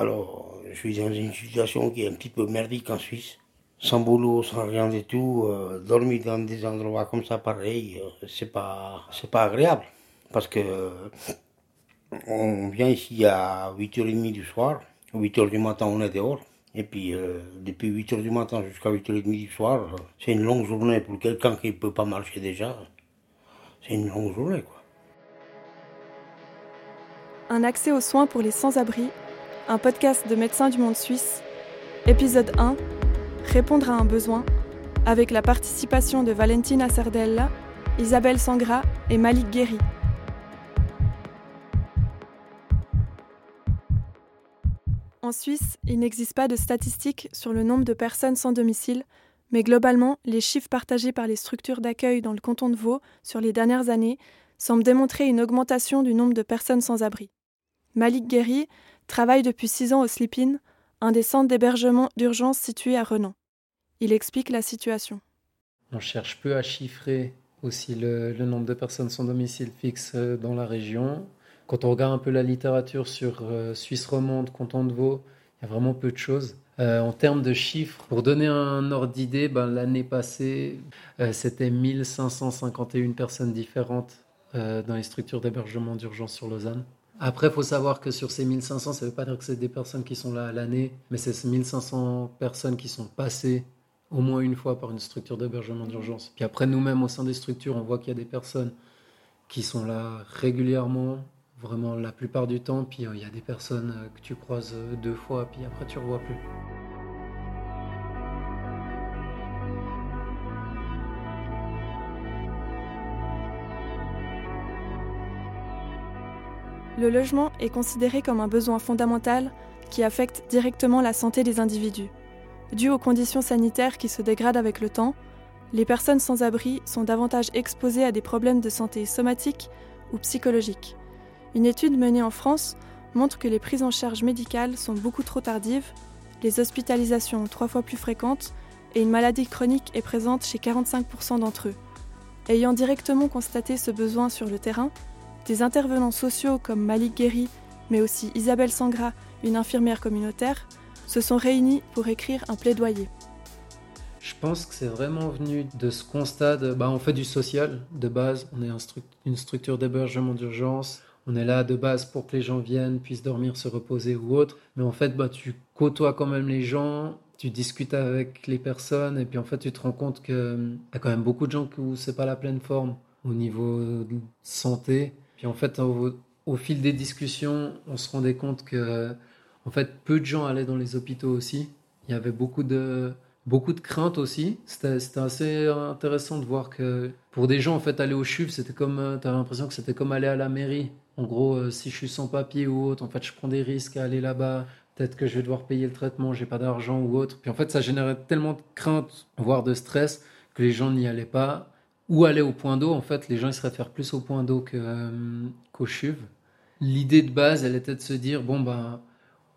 Alors, je suis dans une situation qui est un petit peu merdique en Suisse. Sans boulot, sans rien du tout, euh, dormir dans des endroits comme ça, pareil, euh, c'est pas, c'est pas agréable. Parce que on vient ici à 8h30 du soir, 8h du matin on est dehors. Et puis euh, depuis 8h du matin jusqu'à 8h30 du soir, c'est une longue journée pour quelqu'un qui ne peut pas marcher déjà. C'est une longue journée quoi. Un accès aux soins pour les sans-abri, un podcast de Médecins du Monde Suisse, épisode 1, Répondre à un besoin, avec la participation de Valentina Sardella, Isabelle Sangra et Malik Guéry. En Suisse, il n'existe pas de statistiques sur le nombre de personnes sans domicile, mais globalement, les chiffres partagés par les structures d'accueil dans le canton de Vaud sur les dernières années semblent démontrer une augmentation du nombre de personnes sans abri. Malik Guéry travaille depuis six ans au Slip-In, un des centres d'hébergement d'urgence situés à Renan. Il explique la situation. On cherche peu à chiffrer aussi le, nombre de personnes sans domicile fixe euh, dans la région. Quand on regarde un peu la littérature sur euh, Suisse romande, canton de Vaud, il y a vraiment peu de choses. Euh, en termes de chiffres, pour donner un ordre d'idée, ben, l'année passée, c'était 1551 personnes différentes dans les structures d'hébergement d'urgence sur Lausanne. Après, il faut savoir que sur ces 1500, ça ne veut pas dire que c'est des personnes qui sont là à l'année, mais c'est 1500 personnes qui sont passées au moins une fois par une structure d'hébergement d'urgence. Puis après, nous-mêmes, au sein des structures, on voit qu'il y a des personnes qui sont là régulièrement, vraiment la plupart du temps. Puis euh, il y a des personnes euh, que tu croises euh, deux fois, puis après tu ne revois plus. Le logement est considéré comme un besoin fondamental qui affecte directement la santé des individus. Dû aux conditions sanitaires qui se dégradent avec le temps, les personnes sans abri sont davantage exposées à des problèmes de santé somatiques ou psychologiques. Une étude menée en France montre que les prises en charge médicales sont beaucoup trop tardives, les hospitalisations trois fois plus fréquentes et une maladie chronique est présente chez 45% d'entre eux. Ayant directement constaté ce besoin sur le terrain, des intervenants sociaux comme Malik Guéry, mais aussi Isabelle Sangra, une infirmière communautaire, se sont réunis pour écrire un plaidoyer. Je pense que c'est vraiment venu de ce constat de, bah, on fait du social de base, on est une structure d'hébergement d'urgence, on est là de base pour que les gens viennent, puissent dormir, se reposer ou autre. Mais en fait, bah, tu côtoies quand même les gens, tu discutes avec les personnes, et puis en fait, tu te rends compte qu'il y a quand même beaucoup de gens où c'est pas la pleine forme au niveau de santé. Puis en fait, au, fil des discussions, on se rendait compte que en fait, peu de gens allaient dans les hôpitaux aussi. Il y avait beaucoup de beaucoup de craintes aussi. C'était assez intéressant de voir que pour des gens, en fait, aller au CHUV, c'était comme, euh, tu l'impression que c'était comme aller à la mairie. En gros, euh, si je suis sans papier ou autre, en fait, je prends des risques à aller là-bas. Peut-être que je vais devoir payer le traitement, j'ai pas d'argent ou autre. Puis en fait, ça générait tellement de crainte, voire de stress, que les gens n'y allaient pas. Ou aller au point d'eau, en fait, les gens ils se réfèrent plus au point d'eau euh, qu'au CHUV. L'idée de base, elle était de se dire bon, ben,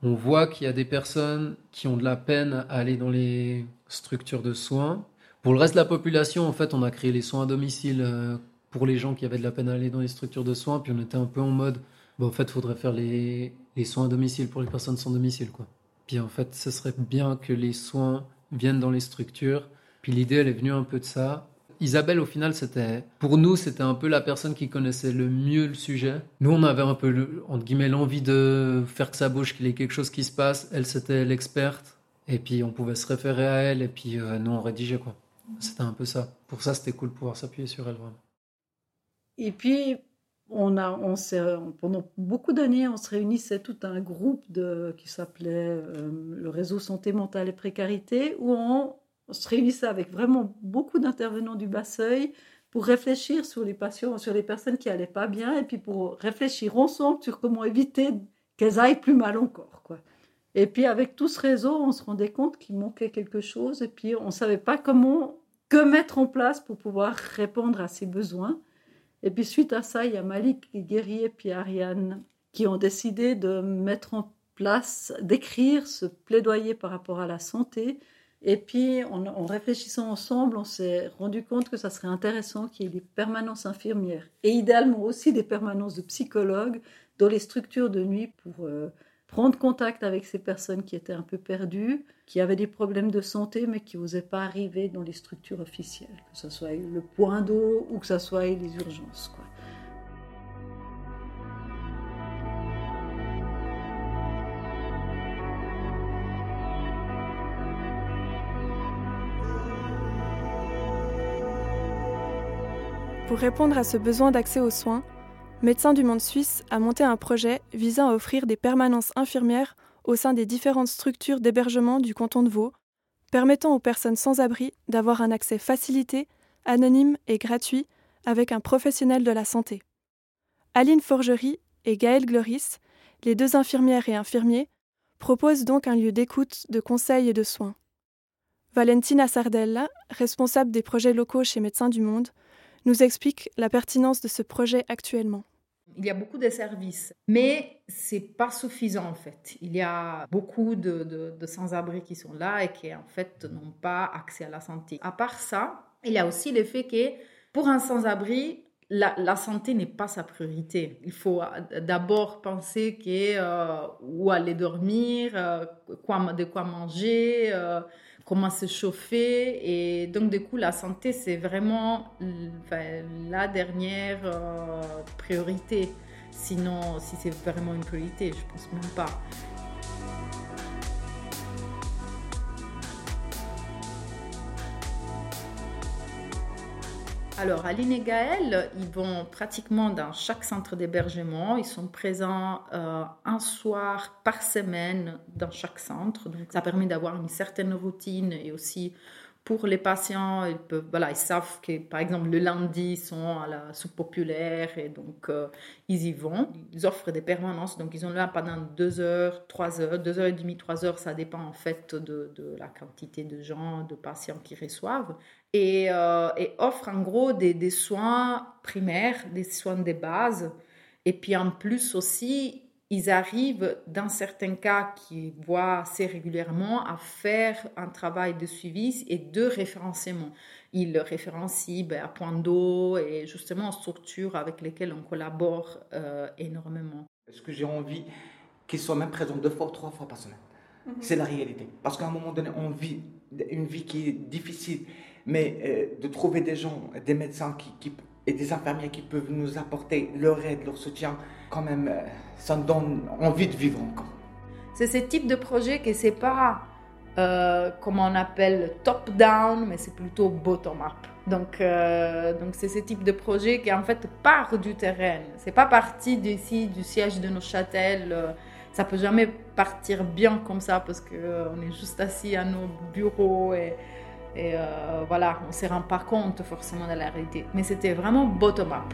on voit qu'il y a des personnes qui ont de la peine à aller dans les structures de soins. Pour le reste de la population, en fait, on a créé les soins à domicile euh, pour les gens qui avaient de la peine à aller dans les structures de soins, puis on était un peu en mode, bon, en fait, il faudrait faire les, les, soins à domicile pour les personnes sans domicile, quoi. Puis en fait, ce serait bien que les soins viennent dans les structures. Puis l'idée, elle est venue un peu de ça. Isabelle, au final, c'était, pour nous, c'était un peu la personne qui connaissait le mieux le sujet. Nous, on avait un peu, entre guillemets, l'envie de faire que ça bouge, qu'il y ait quelque chose qui se passe. Elle, c'était l'experte. Et puis, on pouvait se référer à elle. Et puis, euh, nous, on rédigeait, quoi. C'était un peu ça. Pour ça, c'était cool de pouvoir s'appuyer sur elle, vraiment. Et puis, on a, on pendant beaucoup d'années, on se réunissait tout un groupe de, qui s'appelait euh, le réseau santé mentale et précarité, où on on se réunissait avec vraiment beaucoup d'intervenants du bas-seuil pour réfléchir sur les patients, sur les personnes qui allaient pas bien, et puis pour réfléchir ensemble sur comment éviter qu'elles aillent plus mal encore. Quoi. Et puis avec tout ce réseau, on se rendait compte qu'il manquait quelque chose, et puis on ne savait pas comment, que mettre en place pour pouvoir répondre à ces besoins. Et puis suite à ça, il y a Malik Guerrier et puis Ariane qui ont décidé de mettre en place, d'écrire ce plaidoyer par rapport à la santé, et puis, en, réfléchissant ensemble, on s'est rendu compte que ça serait intéressant qu'il y ait des permanences infirmières et idéalement aussi des permanences de psychologues dans les structures de nuit pour euh, prendre contact avec ces personnes qui étaient un peu perdues, qui avaient des problèmes de santé, mais qui n'osaient pas arriver dans les structures officielles, que ce soit le point d'eau ou que ce soit les urgences. Quoi. Pour répondre à ce besoin d'accès aux soins, Médecins du Monde Suisse a monté un projet visant à offrir des permanences infirmières au sein des différentes structures d'hébergement du canton de Vaud, permettant aux personnes sans abri d'avoir un accès facilité, anonyme et gratuit avec un professionnel de la santé. Aline Forgerie et Gaëlle Gloris, les deux infirmières et infirmiers, proposent donc un lieu d'écoute, de conseil et de soins. Valentina Sardella, responsable des projets locaux chez Médecins du Monde, nous explique la pertinence de ce projet actuellement. Il y a beaucoup de services, mais c'est pas suffisant en fait. Il y a beaucoup de, sans-abri qui sont là et qui en fait n'ont pas accès à la santé. À part ça, il y a aussi le fait que pour un sans-abri, la, santé n'est pas sa priorité. Il faut d'abord penser euh, où aller dormir, euh, quoi, de quoi manger. Euh, comment se chauffer. Et donc, du coup, la santé, c'est vraiment la dernière euh, priorité. Sinon, si c'est vraiment une priorité, je pense même pas. Alors, Aline et Gaël, ils vont pratiquement dans chaque centre d'hébergement. Ils sont présents euh, un soir par semaine dans chaque centre. Donc, ça permet d'avoir une certaine routine et aussi pour les patients, ils savent que, par exemple, le lundi, ils sont à la soupe populaire et donc euh, ils y vont. Ils offrent des permanences, donc ils sont là pendant deux heures, trois heures, deux heures et demie, trois heures, ça dépend en fait de, de la quantité de gens, de patients qu'ils reçoivent. Et, euh, et offrent en gros des, des soins primaires, des soins de base. Et puis en plus aussi, ils arrivent, dans certains cas qui voient assez régulièrement, à faire un travail de suivi et de référencement. Ils référencient ben, à point d'eau et justement en structures avec lesquelles on collabore euh, énormément. Est-ce que j'ai envie qu'ils soient même présents deux fois, trois fois par semaine? Mhm. C'est la réalité. Parce qu'à un moment donné, on vit une vie qui est difficile, mais euh, de trouver des gens, des médecins qui, et des infirmiers qui peuvent nous apporter leur aide, leur soutien, quand même, euh, ça nous donne envie de vivre encore. C'est ce type de projet que c'est pas, euh, comme on appelle, top-down, mais c'est plutôt bottom-up. Donc, euh, donc c'est ce type de projet qui en fait part du terrain. C'est pas parti d'ici, du siège de nos châtels. ça peut jamais partir bien comme ça parce qu'on est juste assis à nos bureaux et euh, voilà, on ne se rend pas compte forcément de la réalité. Mais c'était vraiment bottom-up.